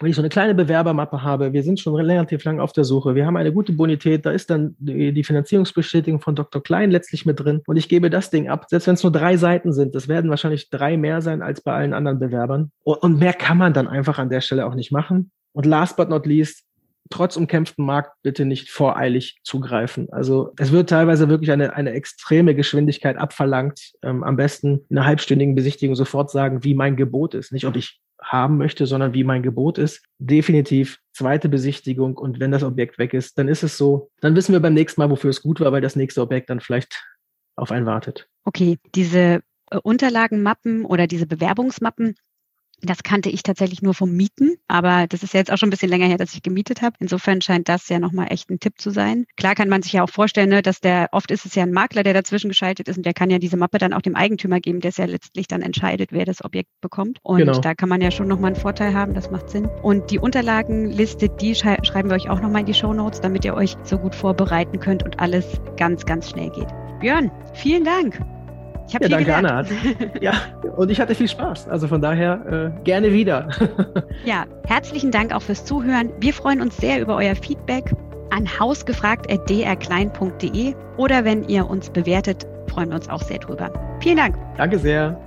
wenn ich so eine kleine Bewerbermappe habe, wir sind schon relativ lang auf der Suche, wir haben eine gute Bonität, da ist dann die, Finanzierungsbestätigung von Dr. Klein letztlich mit drin und ich gebe das Ding ab, selbst wenn es nur drei Seiten sind, das werden wahrscheinlich drei mehr sein als bei allen anderen Bewerbern und, und mehr kann man dann einfach an der Stelle auch nicht machen. Und last but not least, trotz umkämpften Markt bitte nicht voreilig zugreifen. Also es wird teilweise wirklich eine, eine extreme Geschwindigkeit abverlangt. Ähm, am besten in einer halbstündigen Besichtigung sofort sagen, wie mein Gebot ist. Nicht, ob ich haben möchte, sondern wie mein Gebot ist. Definitiv zweite Besichtigung und wenn das Objekt weg ist, dann ist es so. Dann wissen wir beim nächsten Mal, wofür es gut war, weil das nächste Objekt dann vielleicht auf einen wartet. Okay, diese äh, Unterlagenmappen oder diese Bewerbungsmappen, Das kannte ich tatsächlich nur vom Mieten, aber das ist jetzt auch schon ein bisschen länger her, dass ich gemietet habe. Insofern scheint das ja nochmal echt ein Tipp zu sein. Klar kann man sich ja auch vorstellen, ne, dass der, oft ist es ja ein Makler, der dazwischen geschaltet ist und der kann ja diese Mappe dann auch dem Eigentümer geben, der es ja letztlich dann entscheidet, wer das Objekt bekommt. Und genau. da kann man ja schon nochmal einen Vorteil haben, das macht Sinn. Und die Unterlagenliste, die schreiben wir euch auch nochmal in die Show Notes, damit ihr euch so gut vorbereiten könnt und alles ganz, ganz schnell geht. Björn, vielen Dank. Ich habe ja, danke, gelernt. Anna. ja, und ich hatte viel Spaß. Also von daher äh, gerne wieder. ja, herzlichen Dank auch fürs Zuhören. Wir freuen uns sehr über euer Feedback an hausgefragt.drklein.de oder wenn ihr uns bewertet, freuen wir uns auch sehr drüber. Vielen Dank. Danke sehr.